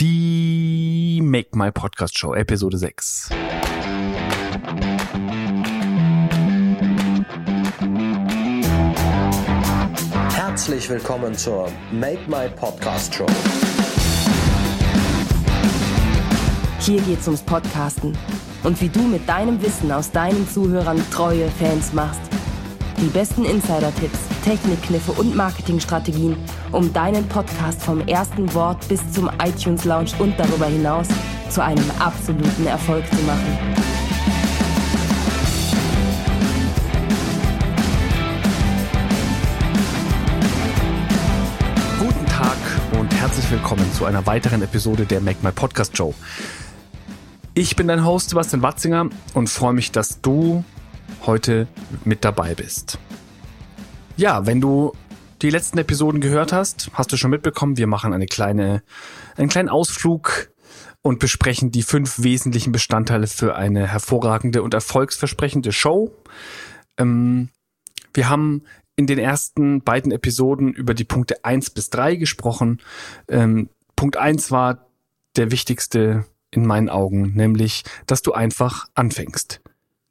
Die Make My Podcast Show, Episode 6. Herzlich willkommen zur Make My Podcast Show. Hier geht's ums Podcasten und wie du mit deinem Wissen aus deinen Zuhörern treue Fans machst. Die besten Insider-Tipps, Technikkniffe und Marketingstrategien, um deinen Podcast vom ersten Wort bis zum iTunes Lounge und darüber hinaus zu einem absoluten Erfolg zu machen. Guten Tag und herzlich willkommen zu einer weiteren Episode der Make My Podcast Show. Ich bin dein Host Sebastian Watzinger und freue mich, dass du heute mit dabei bist. Ja, wenn du die letzten Episoden gehört hast, hast du schon mitbekommen, wir machen eine kleine, einen kleinen Ausflug und besprechen die fünf wesentlichen Bestandteile für eine hervorragende und erfolgsversprechende Show. Ähm, wir haben in den ersten beiden Episoden über die Punkte eins bis drei gesprochen. Ähm, Punkt eins war der wichtigste in meinen Augen, nämlich, dass du einfach anfängst.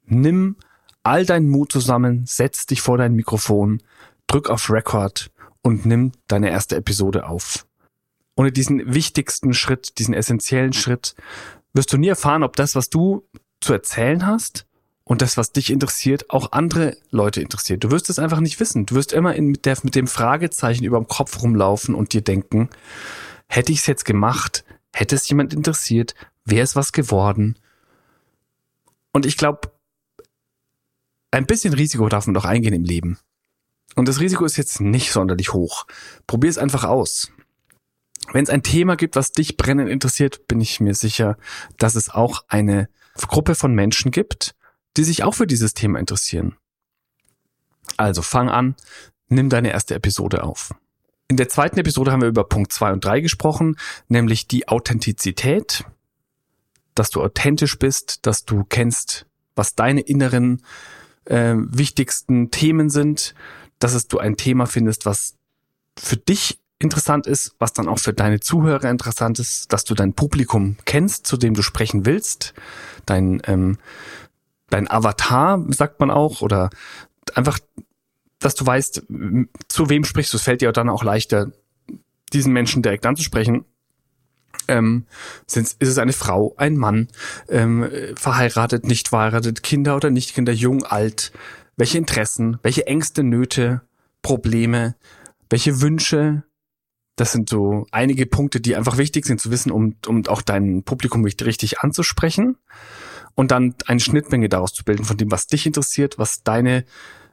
Nimm all deinen Mut zusammen, setz dich vor dein Mikrofon, drück auf Record und nimm deine erste Episode auf. Ohne diesen wichtigsten Schritt, diesen essentiellen Schritt, wirst du nie erfahren, ob das, was du zu erzählen hast und das, was dich interessiert, auch andere Leute interessiert. Du wirst es einfach nicht wissen. Du wirst immer in, mit, der, mit dem Fragezeichen über dem Kopf rumlaufen und dir denken, hätte ich es jetzt gemacht, hätte es jemand interessiert, wäre es was geworden. Und ich glaube, ein bisschen Risiko darf man doch eingehen im Leben. Und das Risiko ist jetzt nicht sonderlich hoch. Probier es einfach aus. Wenn es ein Thema gibt, was dich brennend interessiert, bin ich mir sicher, dass es auch eine Gruppe von Menschen gibt, die sich auch für dieses Thema interessieren. Also fang an, nimm deine erste Episode auf. In der zweiten Episode haben wir über Punkt zwei und drei gesprochen, nämlich die Authentizität, dass du authentisch bist, dass du kennst, was deine inneren äh, wichtigsten Themen sind, dass es du ein Thema findest, was für dich interessant ist, was dann auch für deine Zuhörer interessant ist, dass du dein Publikum kennst, zu dem du sprechen willst, dein ähm, dein Avatar sagt man auch oder einfach, dass du weißt, zu wem sprichst du. Es fällt dir dann auch leichter, diesen Menschen direkt anzusprechen. Ähm, ist es eine Frau, ein Mann, ähm, verheiratet, nicht verheiratet, Kinder oder nicht Kinder, jung, alt, welche Interessen, welche Ängste, Nöte, Probleme, welche Wünsche. Das sind so einige Punkte, die einfach wichtig sind zu wissen, um, um auch dein Publikum richtig anzusprechen. Und dann eine Schnittmenge daraus zu bilden von dem, was dich interessiert, was deine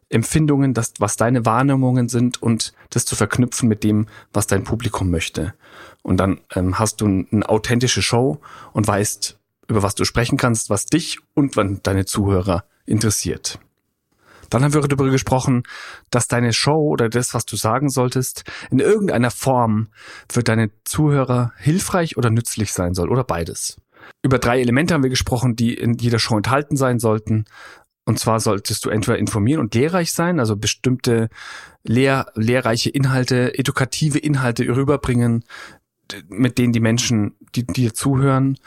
Empfindungen, das, was deine Wahrnehmungen sind und das zu verknüpfen mit dem, was dein Publikum möchte. Und dann ähm, hast du eine authentische Show und weißt, über was du sprechen kannst, was dich und deine Zuhörer interessiert. Dann haben wir darüber gesprochen, dass deine Show oder das, was du sagen solltest, in irgendeiner Form für deine Zuhörer hilfreich oder nützlich sein soll oder beides. Über drei Elemente haben wir gesprochen, die in jeder Show enthalten sein sollten. Und zwar solltest du entweder informieren und lehrreich sein, also bestimmte lehr lehrreiche Inhalte, edukative Inhalte rüberbringen, mit denen die Menschen, die dir zuhören,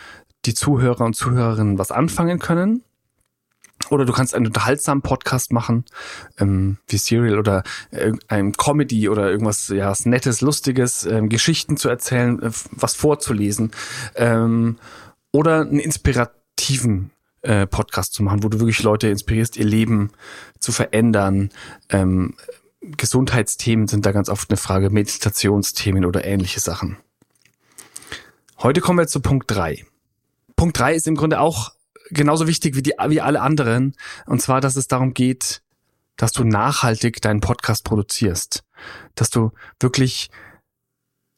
die Zuhörer und Zuhörerinnen was anfangen können. Oder du kannst einen unterhaltsamen Podcast machen, ähm, wie Serial oder äh, ein Comedy oder irgendwas, ja, was Nettes, Lustiges, ähm, Geschichten zu erzählen, äh, was vorzulesen. Ähm, oder einen inspirativen äh, Podcast zu machen, wo du wirklich Leute inspirierst, ihr Leben zu verändern. Ähm, Gesundheitsthemen sind da ganz oft eine Frage, Meditationsthemen oder ähnliche Sachen. Heute kommen wir zu Punkt drei. Punkt drei ist im Grunde auch genauso wichtig wie, die, wie alle anderen. Und zwar, dass es darum geht, dass du nachhaltig deinen Podcast produzierst. Dass du wirklich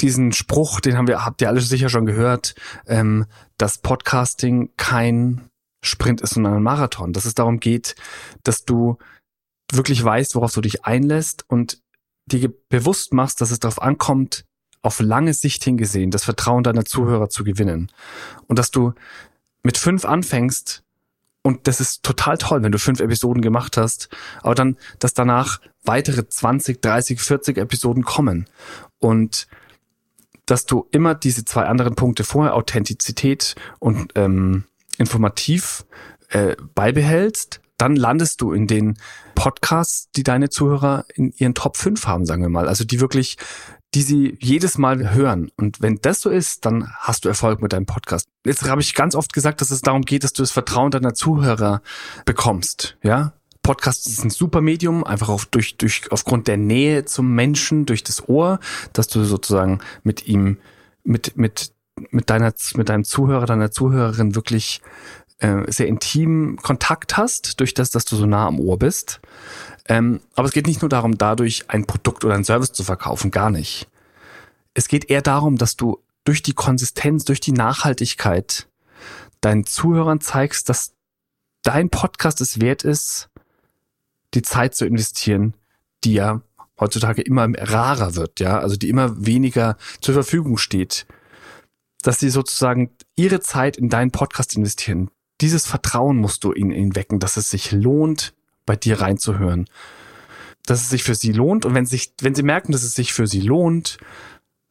diesen Spruch, den haben wir, habt ihr alle sicher schon gehört, ähm, dass Podcasting kein Sprint ist, sondern ein Marathon. Dass es darum geht, dass du wirklich weißt, worauf du dich einlässt und dir bewusst machst, dass es darauf ankommt, auf lange Sicht hingesehen, das Vertrauen deiner Zuhörer zu gewinnen. Und dass du mit fünf anfängst, und das ist total toll, wenn du fünf Episoden gemacht hast, aber dann, dass danach weitere 20, 30, 40 Episoden kommen. Und dass du immer diese zwei anderen Punkte vorher, Authentizität und ähm, informativ, äh, beibehältst, dann landest du in den Podcasts, die deine Zuhörer in ihren Top 5 haben, sagen wir mal. Also die wirklich, die sie jedes Mal hören. Und wenn das so ist, dann hast du Erfolg mit deinem Podcast. Jetzt habe ich ganz oft gesagt, dass es darum geht, dass du das Vertrauen deiner Zuhörer bekommst. Ja, Podcast ist ein super Medium, einfach auf, durch, durch, aufgrund der Nähe zum Menschen, durch das Ohr, dass du sozusagen mit ihm, mit, mit, mit deiner, mit deinem Zuhörer, deiner Zuhörerin wirklich äh, sehr intim Kontakt hast, durch das, dass du so nah am Ohr bist. Ähm, aber es geht nicht nur darum, dadurch ein Produkt oder ein Service zu verkaufen, gar nicht. Es geht eher darum, dass du durch die Konsistenz, durch die Nachhaltigkeit deinen Zuhörern zeigst, dass dein Podcast es wert ist, die Zeit zu investieren, die ja heutzutage immer rarer wird, ja, also die immer weniger zur Verfügung steht, dass sie sozusagen ihre Zeit in deinen Podcast investieren. Dieses Vertrauen musst du ihnen, ihnen wecken, dass es sich lohnt, bei dir reinzuhören. Dass es sich für sie lohnt und wenn, sich, wenn sie merken, dass es sich für sie lohnt,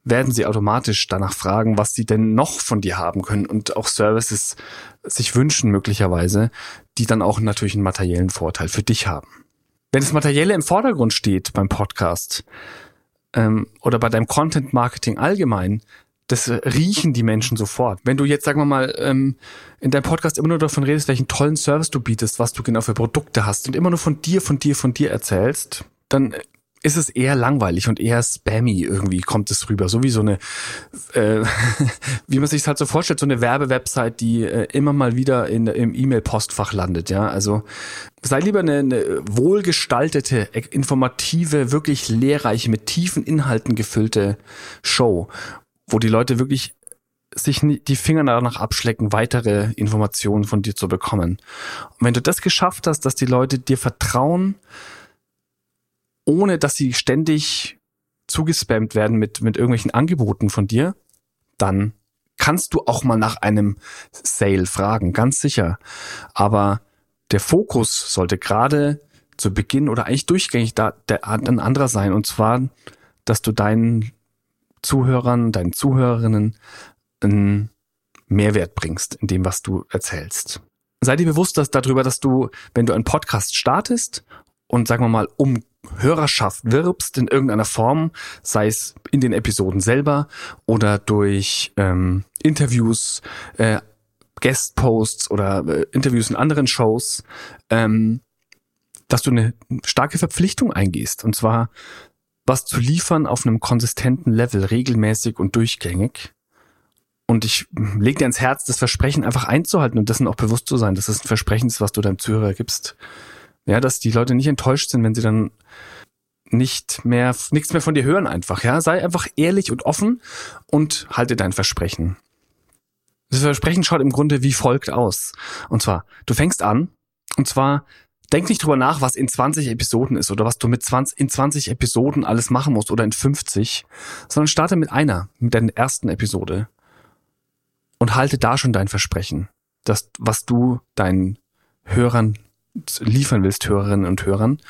werden sie automatisch danach fragen, was sie denn noch von dir haben können und auch Services sich wünschen möglicherweise, die dann auch natürlich einen materiellen Vorteil für dich haben. Wenn das Materielle im Vordergrund steht beim Podcast ähm, oder bei deinem Content Marketing allgemein, das riechen die Menschen sofort. Wenn du jetzt, sagen wir mal, ähm, in deinem Podcast immer nur davon redest, welchen tollen Service du bietest, was du genau für Produkte hast und immer nur von dir, von dir, von dir erzählst, dann ist es eher langweilig und eher spammy irgendwie kommt es rüber. So wie so eine, äh, wie man sich halt so vorstellt, so eine Werbewebsite, die äh, immer mal wieder in, im E-Mail-Postfach landet. Ja, also sei lieber eine, eine wohlgestaltete, informative, wirklich lehrreiche, mit tiefen Inhalten gefüllte Show, wo die Leute wirklich sich die Finger danach abschlecken, weitere Informationen von dir zu bekommen. Und wenn du das geschafft hast, dass die Leute dir vertrauen, ohne dass sie ständig zugespammt werden mit, mit irgendwelchen Angeboten von dir, dann kannst du auch mal nach einem Sale fragen, ganz sicher. Aber der Fokus sollte gerade zu Beginn oder eigentlich durchgängig da der, ein anderer sein. Und zwar, dass du deinen Zuhörern, deinen Zuhörerinnen einen Mehrwert bringst in dem, was du erzählst. Sei dir bewusst dass darüber, dass du, wenn du einen Podcast startest und sagen wir mal um Hörerschaft wirbst in irgendeiner Form, sei es in den Episoden selber oder durch ähm, Interviews, äh, Guest-Posts oder äh, Interviews in anderen Shows, ähm, dass du eine starke Verpflichtung eingehst. Und zwar was zu liefern auf einem konsistenten Level, regelmäßig und durchgängig. Und ich lege dir ins Herz, das Versprechen einfach einzuhalten und dessen auch bewusst zu sein, dass es ein Versprechen ist, was du deinem Zuhörer gibst. Ja, dass die Leute nicht enttäuscht sind, wenn sie dann nicht mehr, nichts mehr von dir hören einfach, ja. Sei einfach ehrlich und offen und halte dein Versprechen. Das Versprechen schaut im Grunde wie folgt aus. Und zwar, du fängst an, und zwar, denk nicht drüber nach, was in 20 Episoden ist oder was du mit 20, in 20 Episoden alles machen musst oder in 50, sondern starte mit einer, mit der ersten Episode und halte da schon dein Versprechen, das, was du deinen Hörern liefern willst, Hörerinnen und Hörern.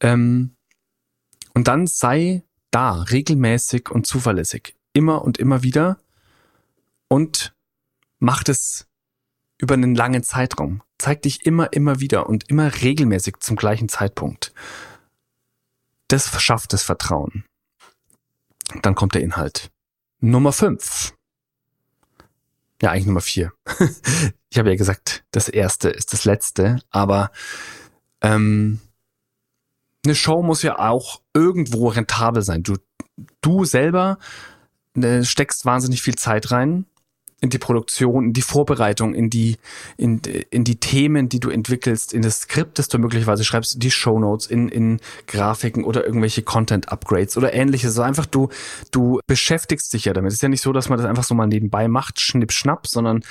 Ähm, und dann sei da, regelmäßig und zuverlässig. Immer und immer wieder. Und mach das über einen langen Zeitraum. Zeig dich immer, immer wieder und immer regelmäßig zum gleichen Zeitpunkt. Das verschafft das Vertrauen. Dann kommt der Inhalt. Nummer fünf. Ja, eigentlich Nummer vier. ich habe ja gesagt, das erste ist das letzte, aber ähm, eine Show muss ja auch irgendwo rentabel sein. Du, du selber äh, steckst wahnsinnig viel Zeit rein in die Produktion, in die Vorbereitung, in die, in, in die Themen, die du entwickelst, in das Skript, das du möglicherweise schreibst, in die Shownotes, in, in Grafiken oder irgendwelche Content-Upgrades oder ähnliches. Also einfach du, du beschäftigst dich ja damit. Es ist ja nicht so, dass man das einfach so mal nebenbei macht, schnipp, schnapp, sondern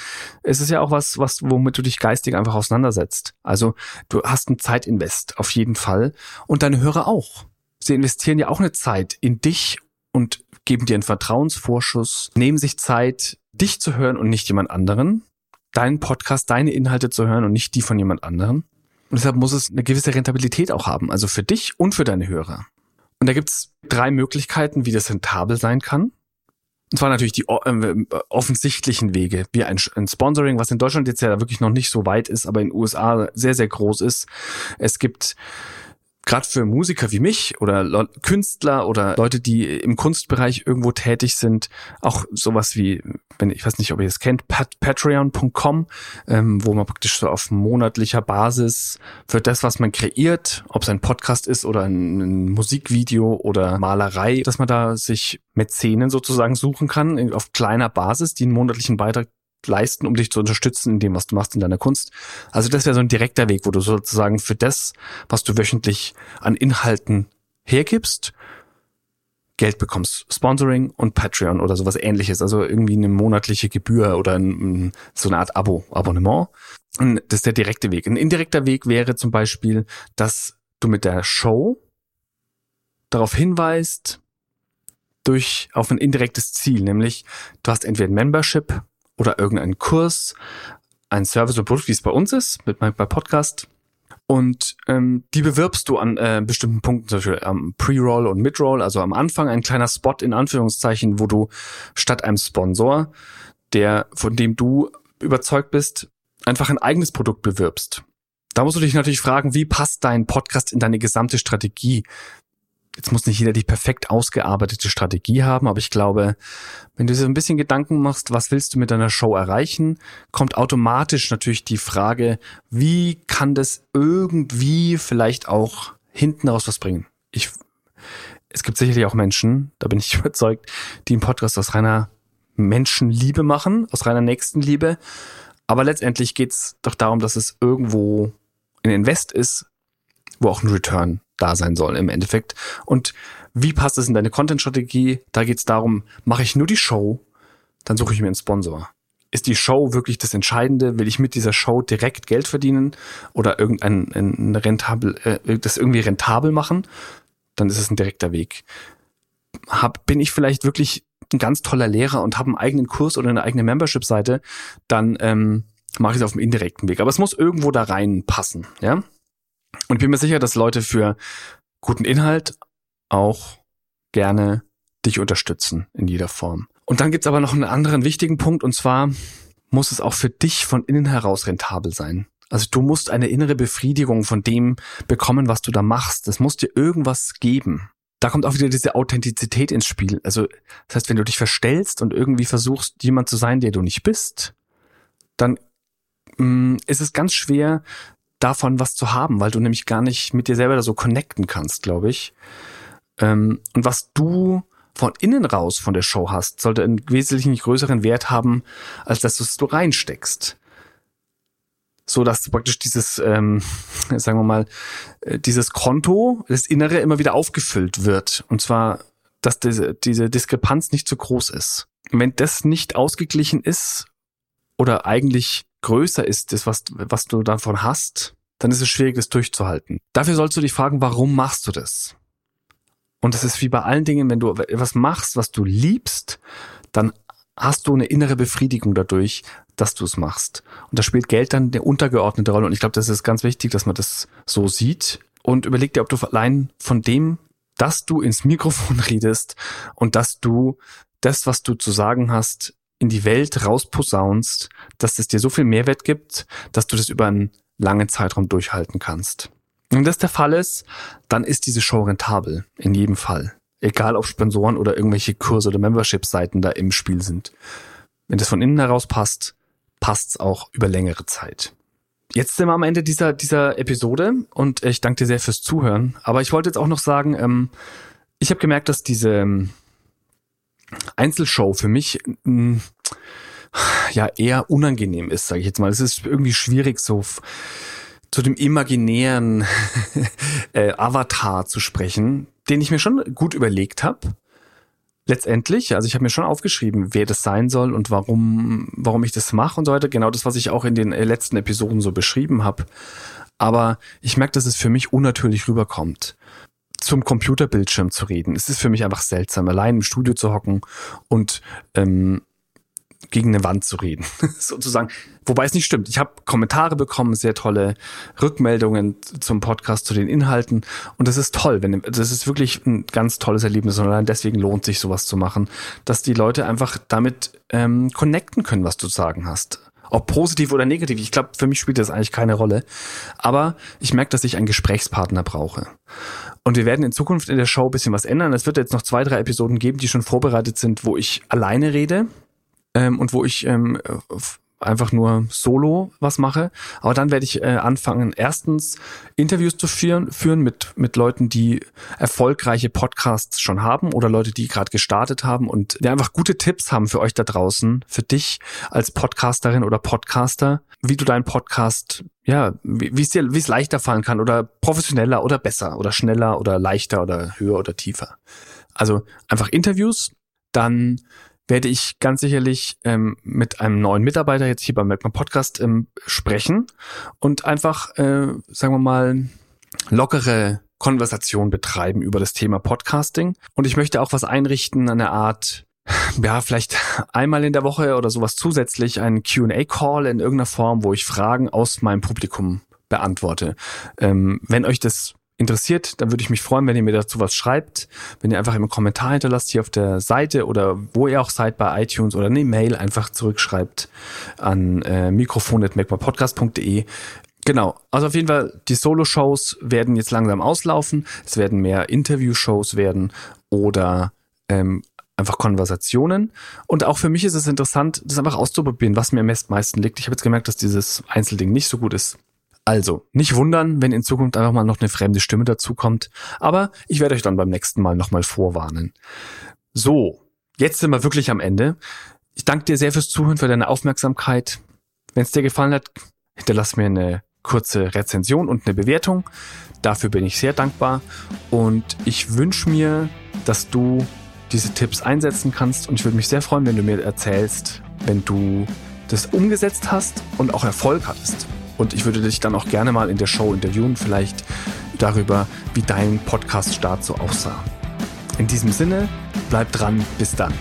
es ist ja auch was, was, womit du dich geistig einfach auseinandersetzt. Also du hast ein Zeitinvest auf jeden Fall und deine Hörer auch. Sie investieren ja auch eine Zeit in dich und geben dir einen Vertrauensvorschuss, nehmen sich Zeit, dich zu hören und nicht jemand anderen, deinen Podcast, deine Inhalte zu hören und nicht die von jemand anderen. Und deshalb muss es eine gewisse Rentabilität auch haben, also für dich und für deine Hörer. Und da gibt's drei Möglichkeiten, wie das rentabel sein kann. Und zwar natürlich die äh, offensichtlichen Wege, wie ein, Sponsoring, was in Deutschland jetzt ja wirklich noch nicht so weit ist, aber in den USA sehr, sehr groß ist. Es gibt gerade für Musiker wie mich oder Künstler oder Leute, die im Kunstbereich irgendwo tätig sind, auch sowas wie, wenn ich weiß nicht, ob ihr es kennt, pat patreon.com, ähm, wo man praktisch so auf monatlicher Basis für das, was man kreiert, ob es ein Podcast ist oder ein, ein Musikvideo oder Malerei, dass man da sich Mäzenen sozusagen suchen kann, auf kleiner Basis, die einen monatlichen Beitrag leisten, um dich zu unterstützen in dem, was du machst in deiner Kunst. Also das wäre so ein direkter Weg, wo du sozusagen für das, was du wöchentlich an Inhalten hergibst, Geld bekommst. Sponsoring und Patreon oder sowas ähnliches. Also irgendwie eine monatliche Gebühr oder ein, so eine Art Abo, Abonnement. Und das ist der direkte Weg. Ein indirekter Weg wäre zum Beispiel, dass du mit der Show darauf hinweist, durch auf ein indirektes Ziel, nämlich du hast entweder ein Membership oder irgendeinen Kurs, ein Service oder Produkt, wie es bei uns ist, mit meinem Podcast. Und ähm, die bewirbst du an äh, bestimmten Punkten, zum Beispiel am Pre-Roll und Mid-Roll, also am Anfang ein kleiner Spot in Anführungszeichen, wo du statt einem Sponsor, der von dem du überzeugt bist, einfach ein eigenes Produkt bewirbst. Da musst du dich natürlich fragen, wie passt dein Podcast in deine gesamte Strategie? Jetzt muss nicht jeder die perfekt ausgearbeitete Strategie haben, aber ich glaube, wenn du dir so ein bisschen Gedanken machst, was willst du mit deiner Show erreichen, kommt automatisch natürlich die Frage, wie kann das irgendwie vielleicht auch hinten raus was bringen? Ich, es gibt sicherlich auch Menschen, da bin ich überzeugt, die einen Podcast aus reiner Menschenliebe machen, aus reiner Nächstenliebe. Aber letztendlich geht's doch darum, dass es irgendwo ein Invest ist, wo auch ein Return da sein soll im Endeffekt. Und wie passt es in deine Content-Strategie? Da geht es darum, mache ich nur die Show, dann suche ich mir einen Sponsor. Ist die Show wirklich das Entscheidende? Will ich mit dieser Show direkt Geld verdienen oder irgendein ein rentabel, äh, das irgendwie rentabel machen? Dann ist es ein direkter Weg. Hab, bin ich vielleicht wirklich ein ganz toller Lehrer und habe einen eigenen Kurs oder eine eigene Membership-Seite, dann ähm, mache ich es auf dem indirekten Weg. Aber es muss irgendwo da reinpassen, ja? Und ich bin mir sicher, dass Leute für guten Inhalt auch gerne dich unterstützen in jeder Form. Und dann gibt's aber noch einen anderen wichtigen Punkt, und zwar muss es auch für dich von innen heraus rentabel sein. Also du musst eine innere Befriedigung von dem bekommen, was du da machst. Es muss dir irgendwas geben. Da kommt auch wieder diese Authentizität ins Spiel. Also das heißt, wenn du dich verstellst und irgendwie versuchst, jemand zu sein, der du nicht bist, dann mh, mm, ist es ganz schwer, davon was zu haben, weil du nämlich gar nicht mit dir selber da so connecten kannst, glaube ich. Ähm, und was du von innen raus von der Show hast, sollte einen wesentlich größeren Wert haben, als dass du es du reinsteckst. So dass praktisch dieses, ähm, sagen wir mal, äh, dieses Konto, das Innere immer wieder aufgefüllt wird. Und zwar, dass diese, diese Diskrepanz nicht zu groß ist. wenn das nicht ausgeglichen ist oder eigentlich größer ist, das, was, was du davon hast, dann ist es schwierig, das durchzuhalten. Dafür sollst du dich fragen, warum machst du das? Und das ist wie bei allen Dingen, wenn du etwas machst, was du liebst, dann hast du eine innere Befriedigung dadurch, dass du es machst. Und da spielt Geld dann eine untergeordnete Rolle. Und ich glaube, das ist ganz wichtig, dass man das so sieht. Und überleg dir, ob du allein von dem, dass du ins Mikrofon redest und dass du das, was du zu sagen hast, in die Welt rausposaunst, dass es dir so viel Mehrwert gibt, dass du das über einen langen Zeitraum durchhalten kannst. Wenn das der Fall ist, dann ist diese Show rentabel. In jedem Fall. Egal ob Sponsoren oder irgendwelche Kurse oder Membership-Seiten da im Spiel sind. Wenn das von innen heraus passt, passt's auch über längere Zeit. Jetzt sind wir am Ende dieser, dieser Episode und ich danke dir sehr fürs Zuhören. Aber ich wollte jetzt auch noch sagen, ähm, ich habe gemerkt, dass diese ähm, Einzelshow für mich mm, ja eher unangenehm ist, sage ich jetzt mal. Es ist irgendwie schwierig, so zu dem imaginären äh, Avatar zu sprechen, den ich mir schon gut überlegt habe. Letztendlich, also ich habe mir schon aufgeschrieben, wer das sein soll und warum, warum ich das mache und so weiter. Genau das, was ich auch in den äh, letzten Episoden so beschrieben habe. Aber ich merke, dass es für mich unnatürlich rüberkommt zum Computerbildschirm zu reden. Es ist für mich einfach seltsam, allein im Studio zu hocken und ähm, gegen eine Wand zu reden, sozusagen. Wobei es nicht stimmt. Ich habe Kommentare bekommen, sehr tolle Rückmeldungen zum Podcast, zu den Inhalten. Und das ist toll. Wenn, das ist wirklich ein ganz tolles Erlebnis. Und allein deswegen lohnt sich sowas zu machen, dass die Leute einfach damit ähm, connecten können, was du zu sagen hast. Ob positiv oder negativ. Ich glaube, für mich spielt das eigentlich keine Rolle. Aber ich merke, dass ich einen Gesprächspartner brauche. Und wir werden in Zukunft in der Show ein bisschen was ändern. Es wird jetzt noch zwei, drei Episoden geben, die schon vorbereitet sind, wo ich alleine rede ähm, und wo ich ähm, einfach nur solo was mache. Aber dann werde ich äh, anfangen, erstens Interviews zu führen, führen mit, mit Leuten, die erfolgreiche Podcasts schon haben oder Leute, die gerade gestartet haben und die einfach gute Tipps haben für euch da draußen, für dich als Podcasterin oder Podcaster, wie du deinen Podcast, ja, wie es dir, wie es leichter fallen kann oder professioneller oder besser oder schneller oder leichter oder höher oder tiefer. Also einfach Interviews, dann werde ich ganz sicherlich ähm, mit einem neuen Mitarbeiter jetzt hier beim Merkmal Podcast ähm, sprechen und einfach, äh, sagen wir mal, lockere Konversation betreiben über das Thema Podcasting. Und ich möchte auch was einrichten, eine Art ja, vielleicht einmal in der Woche oder sowas zusätzlich einen QA-Call in irgendeiner Form, wo ich Fragen aus meinem Publikum beantworte. Ähm, wenn euch das interessiert, dann würde ich mich freuen, wenn ihr mir dazu was schreibt, wenn ihr einfach einen Kommentar hinterlasst hier auf der Seite oder wo ihr auch seid bei iTunes oder eine Mail einfach zurückschreibt an äh, mikrofon.macpodcast.de. Genau, also auf jeden Fall, die Solo-Shows werden jetzt langsam auslaufen. Es werden mehr Interview-Shows werden oder ähm, einfach Konversationen. Und auch für mich ist es interessant, das einfach auszuprobieren, was mir am meisten liegt. Ich habe jetzt gemerkt, dass dieses Einzelding nicht so gut ist. Also, nicht wundern, wenn in Zukunft einfach mal noch eine fremde Stimme dazukommt, aber ich werde euch dann beim nächsten Mal nochmal vorwarnen. So, jetzt sind wir wirklich am Ende. Ich danke dir sehr fürs Zuhören, für deine Aufmerksamkeit. Wenn es dir gefallen hat, hinterlass mir eine kurze Rezension und eine Bewertung. Dafür bin ich sehr dankbar und ich wünsche mir, dass du diese Tipps einsetzen kannst und ich würde mich sehr freuen, wenn du mir erzählst, wenn du das umgesetzt hast und auch Erfolg hattest. Und ich würde dich dann auch gerne mal in der Show interviewen, vielleicht darüber, wie dein Podcast-Start so aussah. In diesem Sinne, bleib dran, bis dann.